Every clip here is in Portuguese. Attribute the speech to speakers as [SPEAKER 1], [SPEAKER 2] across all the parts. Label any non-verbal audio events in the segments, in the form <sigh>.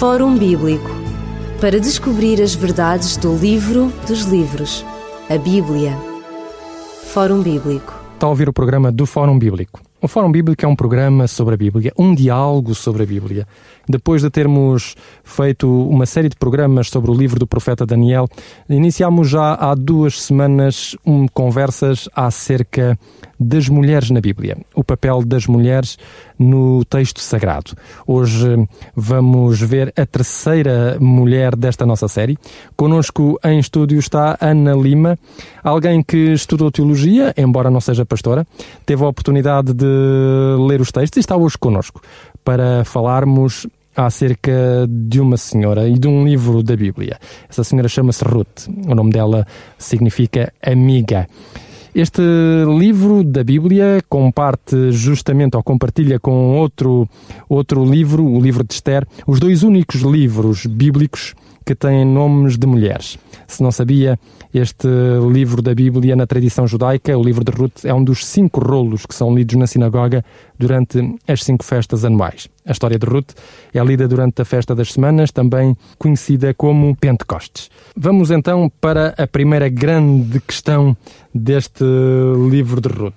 [SPEAKER 1] Fórum Bíblico para descobrir as verdades do livro dos livros, a Bíblia. Fórum Bíblico.
[SPEAKER 2] Está a ouvir o programa do Fórum Bíblico. O Fórum Bíblico é um programa sobre a Bíblia, um diálogo sobre a Bíblia. Depois de termos feito uma série de programas sobre o livro do profeta Daniel, iniciámos já há duas semanas um, conversas acerca das mulheres na Bíblia, o papel das mulheres no texto sagrado. Hoje vamos ver a terceira mulher desta nossa série. Conosco em estúdio está Ana Lima, alguém que estudou teologia, embora não seja pastora, teve a oportunidade de ler os textos e está hoje conosco para falarmos acerca de uma senhora e de um livro da Bíblia. Essa senhora chama-se Ruth. O nome dela significa amiga. Este livro da Bíblia comparte justamente ou compartilha com outro, outro livro, o livro de Esther, os dois únicos livros bíblicos que têm nomes de mulheres. Se não sabia, este livro da Bíblia na tradição judaica, o livro de Ruth, é um dos cinco rolos que são lidos na sinagoga durante as cinco festas anuais. A história de Ruth é lida durante a festa das semanas, também conhecida como Pentecostes. Vamos então para a primeira grande questão deste livro de Ruth.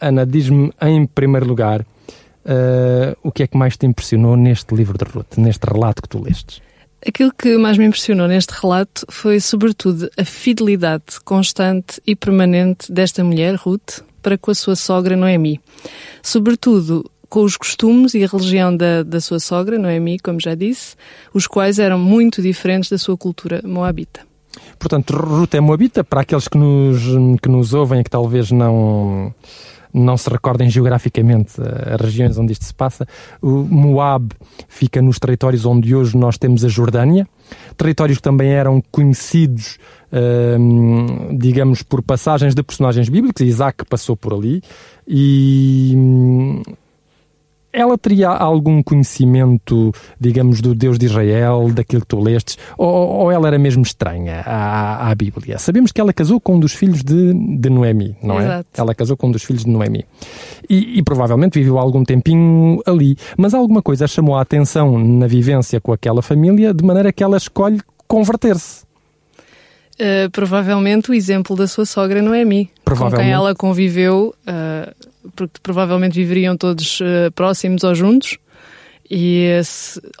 [SPEAKER 2] Ana, diz-me em primeiro lugar uh, o que é que mais te impressionou neste livro de Ruth, neste relato que tu lestes?
[SPEAKER 3] Aquilo que mais me impressionou neste relato foi, sobretudo, a fidelidade constante e permanente desta mulher, Ruth, para com a sua sogra Noemi. Sobretudo com os costumes e a religião da, da sua sogra, Noemi, como já disse, os quais eram muito diferentes da sua cultura moabita.
[SPEAKER 2] Portanto, Ruth é moabita, para aqueles que nos, que nos ouvem e que talvez não não se recordem geograficamente as regiões onde isto se passa. O Moab fica nos territórios onde hoje nós temos a Jordânia, territórios que também eram conhecidos, hum, digamos, por passagens de personagens bíblicos. Isaac passou por ali e hum, ela teria algum conhecimento, digamos, do Deus de Israel, daquilo que tu lestes, ou, ou ela era mesmo estranha à, à, Bíblia? Sabemos que ela casou com um dos filhos de, de Noemi, não é?
[SPEAKER 3] Exato.
[SPEAKER 2] Ela casou com um dos filhos de Noemi. E, e, provavelmente viveu algum tempinho ali. Mas alguma coisa chamou a atenção na vivência com aquela família, de maneira que ela escolhe converter-se.
[SPEAKER 3] Uh, provavelmente o exemplo da sua sogra Noemi, com quem ela conviveu. Uh porque provavelmente viveriam todos uh, próximos ou juntos. E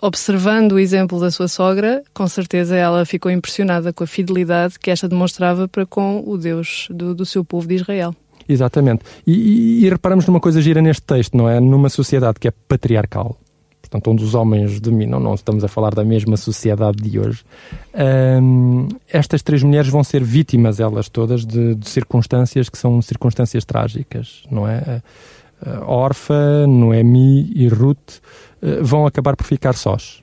[SPEAKER 3] observando o exemplo da sua sogra, com certeza ela ficou impressionada com a fidelidade que esta demonstrava para com o Deus do, do seu povo de Israel.
[SPEAKER 2] Exatamente. E, e, e reparamos numa coisa gira neste texto, não é? Numa sociedade que é patriarcal, portanto, onde os homens dominam, não estamos a falar da mesma sociedade de hoje. Um, estas três mulheres vão ser vítimas, elas todas, de, de, circunstâncias que são circunstâncias trágicas, não é? Orfa, Noemi e Ruth uh, vão acabar por ficar sós,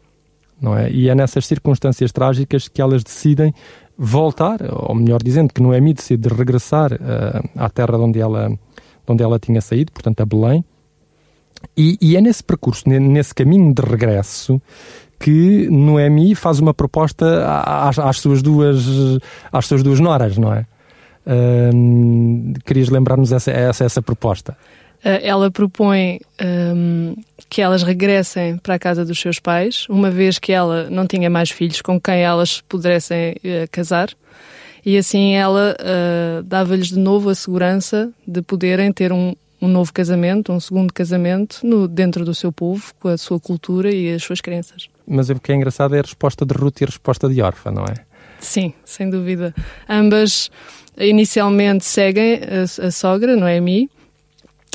[SPEAKER 2] não é? E é nessas circunstâncias trágicas que elas decidem voltar, ou melhor dizendo, que Noemi decide regressar uh, à terra de onde ela, de onde ela tinha saído, portanto a Belém, e, e, é nesse percurso, nesse caminho de regresso, que Noemi faz uma proposta às, às suas duas às suas duas noras, não é? Querias lembrar-nos essa, essa, essa proposta?
[SPEAKER 3] Uh, ela propõe que elas regressem para a casa dos seus pais, uma vez que ela não tinha mais filhos com quem elas pudessem uh, casar, e assim ela uh, dava-lhes de novo a segurança de poderem ter um, um novo casamento, um segundo casamento, no, dentro do seu povo, com a sua cultura e as suas crenças.
[SPEAKER 2] Mas o que é engraçado é a resposta de Ruth e a resposta de Orfa, não é?
[SPEAKER 3] Sim, sem dúvida. Ambas inicialmente seguem a, a sogra, Noemi,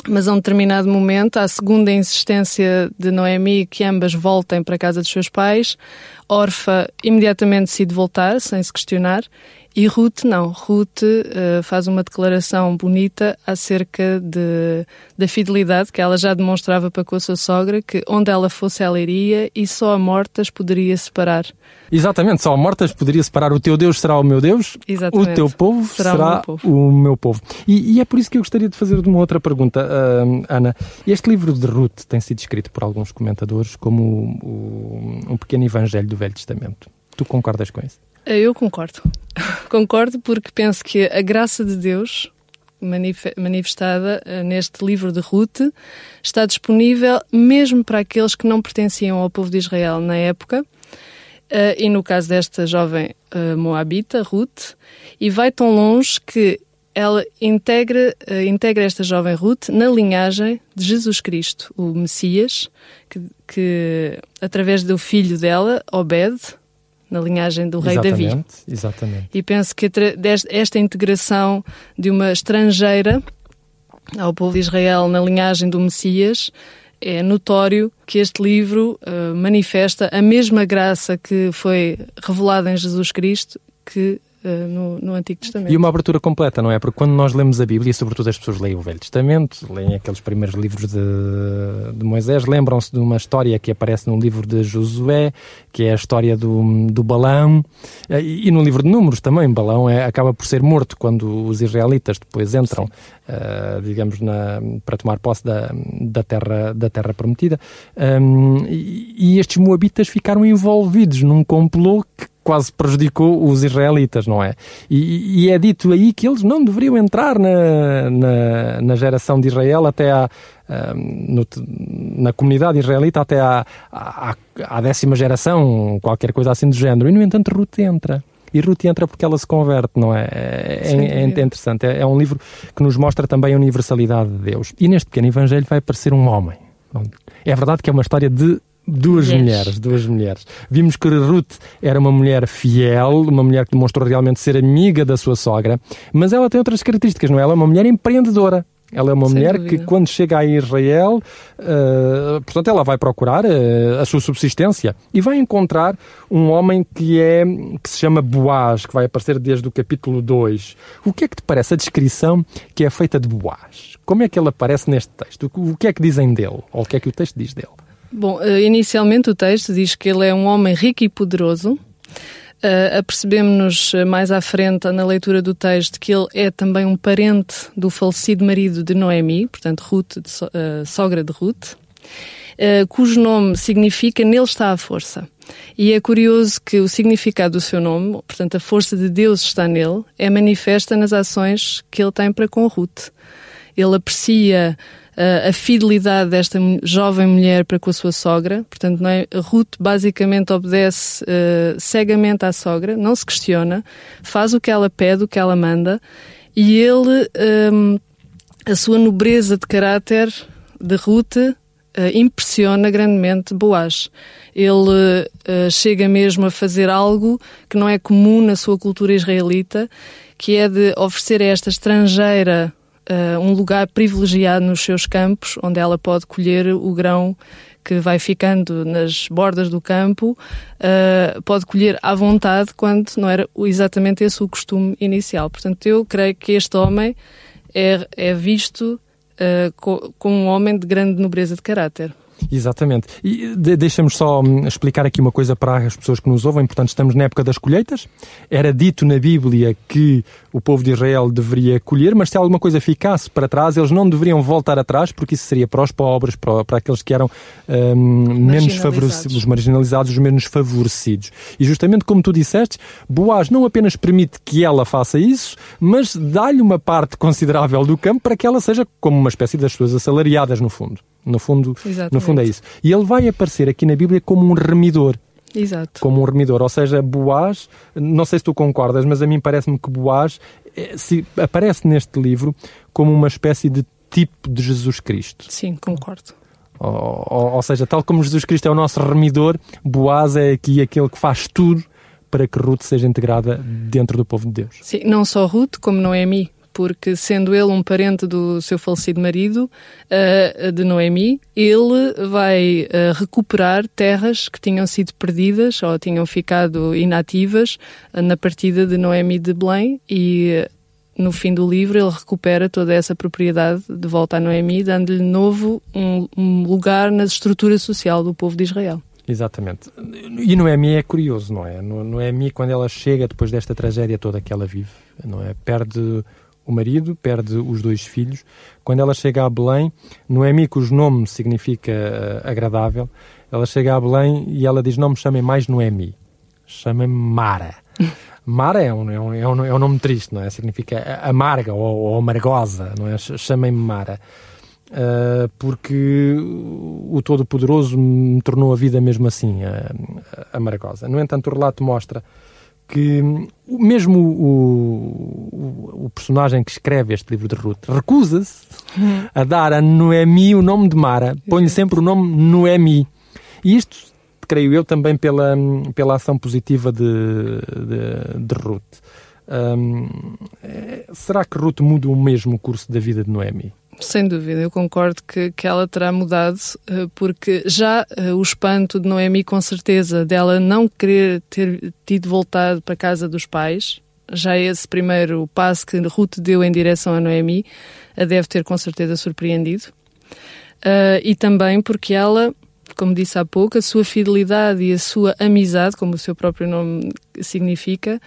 [SPEAKER 3] mas a um determinado momento, à segunda insistência de Noemi que ambas voltem para a casa dos seus pais, Orfa imediatamente decide voltar, sem se questionar, e Ruth não. Ruth uh, faz uma declaração bonita acerca de, da fidelidade que ela já demonstrava para com a sua sogra, que onde ela fosse ela iria e só a mortas poderia separar.
[SPEAKER 2] Exatamente, só a mortas poderia separar. O teu Deus será o meu Deus,
[SPEAKER 3] Exatamente.
[SPEAKER 2] o teu povo será, será o meu povo. O meu povo. E, e, é por isso que eu gostaria de fazer uma outra pergunta, uh, Ana. Este livro de Ruth tem sido escrito por alguns comentadores como o, o, um pequeno evangelho do Velho Testamento. Tu concordas com isso?
[SPEAKER 3] Eu concordo. concordo porque penso que a graça de Deus manifestada uh, neste livro de Ruth está disponível mesmo para aqueles que não pertenciam ao povo de Israel na época. Uh, e no caso desta jovem uh, moabita, Ruth, e vai tão longe que ela integra, integra esta jovem Ruth na linhagem de Jesus Cristo, o Messias, que, que através do filho dela, Obed, na linhagem do rei
[SPEAKER 2] exatamente,
[SPEAKER 3] Davi.
[SPEAKER 2] Exatamente.
[SPEAKER 3] E penso que esta integração de uma estrangeira ao povo de Israel na linhagem do Messias é notório que este livro uh, manifesta a mesma graça que foi revelada em Jesus Cristo que no, no, Antigo Testamento.
[SPEAKER 2] E uma abertura completa, não é? Porque quando nós lemos a Bíblia, sobretudo as pessoas leem o Velho Testamento, leem aqueles primeiros livros de, de Moisés, lembram-se de uma história que aparece no livro de Josué, que é a história do, do Balão, eh, e, e no livro de Números também, Balão é, acaba por ser morto quando os israelitas depois entram, uh, digamos, na, para tomar posse da, da, terra, da terra prometida. Um, e, e estes moabitas ficaram envolvidos num complô que quase prejudicou os israelitas, não é? E, e, é dito aí que eles não deveriam entrar na, na, na geração de Israel até à, no, na comunidade israelita até à, à, à, décima geração, qualquer coisa assim do género. E, no entanto, Ruth entra. E Ruth entra porque ela se converte, não é? É, é, é interessante. É, é um livro que nos mostra também a universalidade de Deus. E neste pequeno evangelho vai aparecer um homem. É verdade que é uma história de Duas mulheres. mulheres, duas mulheres. Vimos que Ruth era uma mulher fiel, uma mulher que demonstrou realmente ser amiga da sua sogra, mas ela tem outras características, não é? Ela é uma mulher empreendedora. Ela é uma Sem mulher dúvida. que, quando chega a Israel, uh, portanto, ela vai procurar uh, a sua subsistência e vai encontrar um homem que é que se chama Boaz, que vai aparecer desde o capítulo 2. O que é que te parece a descrição que é feita de Boaz? Como é que ele aparece neste texto? O que é que dizem dele? Ou o que é que o texto diz dele?
[SPEAKER 3] Bom, eh, inicialmente o texto diz que ele é um homem rico e poderoso. Uh, apercebemos-nos mais à frente, na leitura do texto, que ele é também um parente do falecido marido de Noemi, portanto, Ruth, de so, uh, sogra de Ruth, uh, cujo nome significa Nele está a força. E é curioso que o significado do seu nome, portanto, a força de Deus está nele, é manifesta nas ações que ele tem para com Ruth. Ele aprecia a fidelidade desta jovem mulher para com a sua sogra. Portanto, não é? Ruth basicamente obedece uh, cegamente à sogra, não se questiona, faz o que ela pede, o que ela manda, e ele, um, ehm, a sua nobreza de caráter de Ruth, uh, impressiona grandemente Boaz. Ele uh, chega mesmo a fazer algo que não é comum na sua cultura israelita, que é de oferecer a esta estrangeira uh, um lugar privilegiado nos seus campos, onde ela pode colher o grão que vai ficando nas bordas do campo, uh, pode colher à vontade quando não era exatamente esse o costume inicial. Portanto, eu creio que este homem é, é visto uh, como um homem de grande nobreza de caráter.
[SPEAKER 2] Exatamente. E de, deixa-me só hum, explicar aqui uma coisa para as pessoas que nos ouvem. Portanto, estamos na época das colheitas. Era dito na Bíblia que o povo de Israel deveria colher, mas se alguma coisa ficasse para trás, eles não deveriam voltar atrás, porque isso seria para os pobres, para, para aqueles que eram hum, menos favorecidos, os marginalizados, os menos favorecidos. E justamente como tu disseste, Boaz não apenas permite que ela faça isso, mas dá-lhe uma parte considerável do campo para que ela seja como uma espécie das suas assalariadas, no fundo. No fundo, no fundo é isso. E ele vai aparecer aqui na Bíblia como um remidor.
[SPEAKER 3] Exato.
[SPEAKER 2] Como um remidor. Ou seja, Boaz, não sei se tu concordas, mas a mim parece-me que Boaz eh, se aparece neste livro como uma espécie de tipo de Jesus Cristo.
[SPEAKER 3] Sim, concordo.
[SPEAKER 2] Ou, ou, ou seja, tal como Jesus Cristo é o nosso remidor, Boaz é aqui aquele que faz tudo para que Ruth seja integrada dentro do povo de Deus.
[SPEAKER 3] Sim, não só Ruth, como Noemi porque sendo ele um parente do seu falecido marido, uh, de Noemi, ele vai uh, recuperar terras que tinham sido perdidas ou tinham ficado inativas uh, na partida de Noemi de Belém e no fim do livro ele recupera toda essa propriedade de volta a Noemi, dando-lhe novo um, um lugar na estrutura social do povo de Israel.
[SPEAKER 2] Exatamente. E Noemi é curioso, não é? Noemi, quando ela chega depois desta tragédia toda que ela vive, não é? Perde o marido, perde os dois filhos. Quando ela chega a Belém, Noemi, cujo nome significa uh, agradável, ela chega a Belém e ela diz: Não me chamem mais Noemi, chamem-me Mara. <laughs> Mara é um, é, um, é, um, é um nome triste, não é? Significa amarga ou, ou amargosa, não é? Chamem-me Mara. Uh, porque o Todo-Poderoso me tornou a vida mesmo assim, uh, amargosa. No entanto, o relato mostra que mesmo o, o, o, personagem que escreve este livro de Ruth recusa-se a dar a Noemi o nome de Mara, põe sempre o nome Noemi. E isto, creio eu, também pela, pela ação positiva de, de, de Ruth. Um, é, será que Ruth muda o mesmo curso da vida de Noemi?
[SPEAKER 3] Sem dúvida, eu concordo que, que ela terá mudado, eh, porque já eh, o espanto de Noemi, com certeza, dela não querer ter tido voltado para a casa dos pais, já esse primeiro passo que Ruth deu em direção a Noemi, a deve ter com certeza surpreendido. Uh, e também porque ela como disse há pouco, a sua fidelidade e a sua amizade, como o seu próprio nome significa,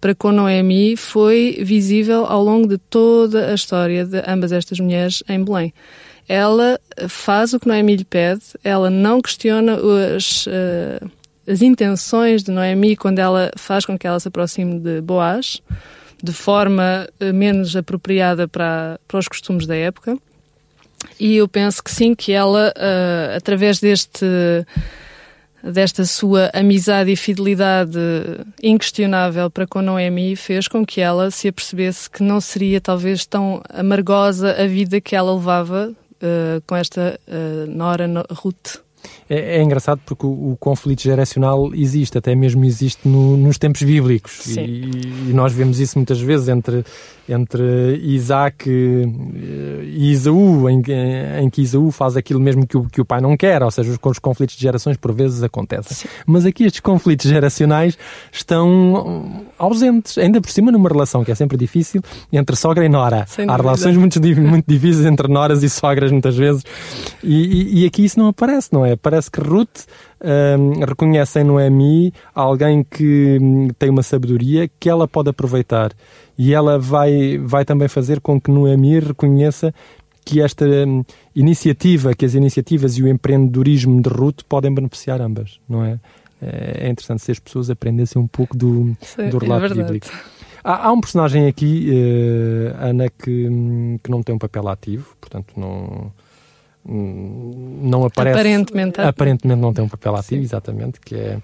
[SPEAKER 3] para com Noemi foi visível ao longo de toda a história de ambas estas mulheres em Belém. Ela faz o que Noemi lhe pede, ela não questiona as, uh, as intenções de Noemi quando ela faz com que ela se aproxime de Boaz, de forma uh, menos apropriada para, para os costumes da época. E eu penso que sim, que ela, uh, através deste desta sua amizade e fidelidade inquestionável para com Noemi fez com que ela se apercebesse que não seria talvez tão amargosa a vida que ela levava uh, com esta uh, Nora Ruth.
[SPEAKER 2] É, é, engraçado porque o, o, conflito geracional existe, até mesmo existe no, nos tempos bíblicos. E, e, nós vemos isso muitas vezes entre, entre Isaac Isaú, em, em que Isaú faz aquilo mesmo que o, que o pai não quer, ou seja, os, os conflitos de gerações por vezes acontecem. Sim. Mas aqui estes conflitos geracionais estão ausentes, ainda por cima numa relação que é sempre difícil entre sogra e nora. Sem Há dúvida. relações muito, muito difíceis entre noras e sogras muitas vezes. E, e, e aqui isso não aparece, não é? Parece que Ruth um, reconhece em Noemi alguém que hum, tem uma sabedoria que ela pode aproveitar. E ela vai, vai também fazer com que Noemi reconheça que esta um, iniciativa, que as iniciativas e o empreendedorismo de Ruth podem beneficiar ambas, não é? É interessante se as pessoas aprendessem um pouco do, Sim, do é relato é bíblico. Há, há, um personagem aqui, uh, Ana, que, hum, que não tem um papel ativo, portanto não não aparece.
[SPEAKER 3] Aparentemente.
[SPEAKER 2] Aparentemente não tem um papel ativo, Sim. exatamente, que é,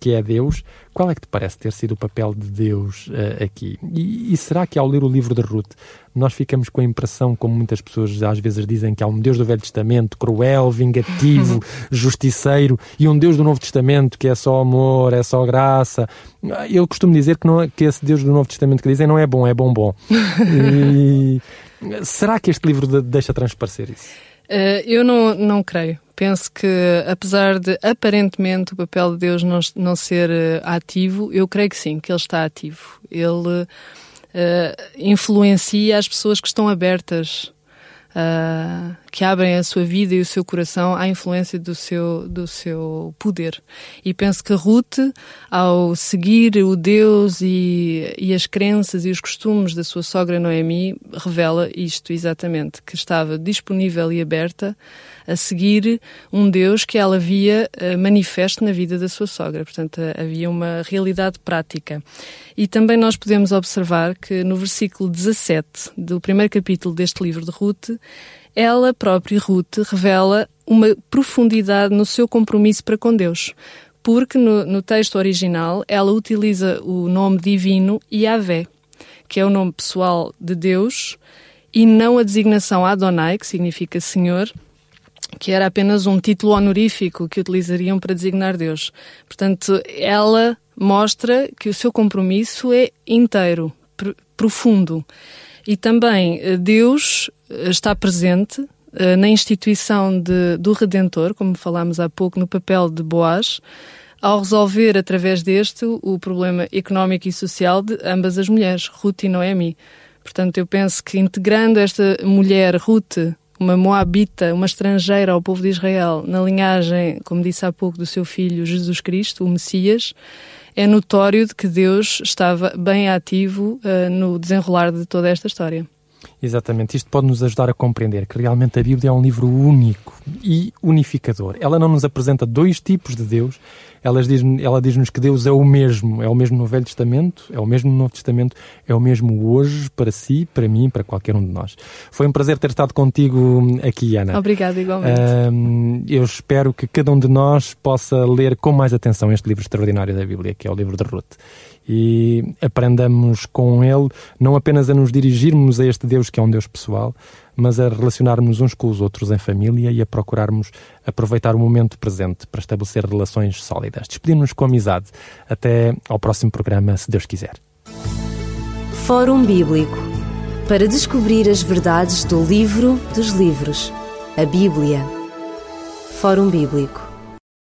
[SPEAKER 2] que é Deus. Qual é que te parece ter sido o papel de Deus uh, aqui? E, e, será que ao ler o livro de Ruth nós ficamos com a impressão, como muitas pessoas às vezes dizem, que há um Deus do Velho Testamento cruel, vingativo, <laughs> justiceiro, e um Deus do Novo Testamento que é só amor, é só graça? Eu costumo dizer que, não, que esse Deus do Novo Testamento que dizem não é bom, é bom bom. <laughs> E, será que este livro deixa transparecer isso?
[SPEAKER 3] Uh, eu não, não creio. Penso que, apesar de aparentemente o papel de Deus não, não ser uh, ativo, eu creio que sim, que ele está ativo. Ele uh, influencia as pessoas que estão abertas uh, que abrem a sua vida e o seu coração à influência do seu, do seu poder. E penso que Ruth, ao seguir o Deus e, e as crenças e os costumes da sua sogra Noemi, revela isto exatamente, que estava disponível e aberta a seguir um Deus que ela via uh, manifesto na vida da sua sogra. Portanto, havia uma realidade prática. E também nós podemos observar que no versículo 17 do primeiro capítulo deste livro de Ruth, ela própria, Ruth, revela uma profundidade no seu compromisso para com Deus. Porque no, no texto original ela utiliza o nome divino Yahvé, que é o nome pessoal de Deus, e não a designação Adonai, que significa Senhor, que era apenas um título honorífico que utilizariam para designar Deus. Portanto, ela mostra que o seu compromisso é inteiro, pr profundo. E também eh, Deus eh, está presente eh, na instituição de, do Redentor, como falámos há pouco, no papel de Boaz, ao resolver através deste o problema económico e social de ambas as mulheres, Ruth e Noemi. Portanto, eu penso que integrando esta mulher, Ruth, uma moabita, uma estrangeira ao povo de Israel, na linhagem, como disse há pouco, do seu filho Jesus Cristo, o Messias, é notório de que Deus estava bem ativo uh, no desenrolar de toda esta história.
[SPEAKER 2] Exatamente, isto pode nos ajudar a compreender que realmente a Bíblia é um livro único e unificador. Ela não nos apresenta dois tipos de Deus, ela diz-nos ela diz que Deus é o mesmo, é o mesmo no Velho Testamento, é o mesmo no Novo Testamento, é o mesmo hoje para si, para mim, para qualquer um de nós. Foi um prazer ter estado contigo aqui, Ana.
[SPEAKER 3] Obrigada, igualmente.
[SPEAKER 2] eu espero que cada um de nós possa ler com mais atenção este livro extraordinário da Bíblia, que é o livro de Ruth e aprendamos com ele não apenas a nos dirigirmos a este Deus que é um Deus pessoal, mas a relacionarmos uns com os outros em família e a procurarmos aproveitar o momento presente para estabelecer relações sólidas. Despedimos-nos com amizade. Até ao próximo programa, se Deus quiser.
[SPEAKER 1] Fórum Bíblico para descobrir as verdades do livro dos livros, a Bíblia. Fórum Bíblico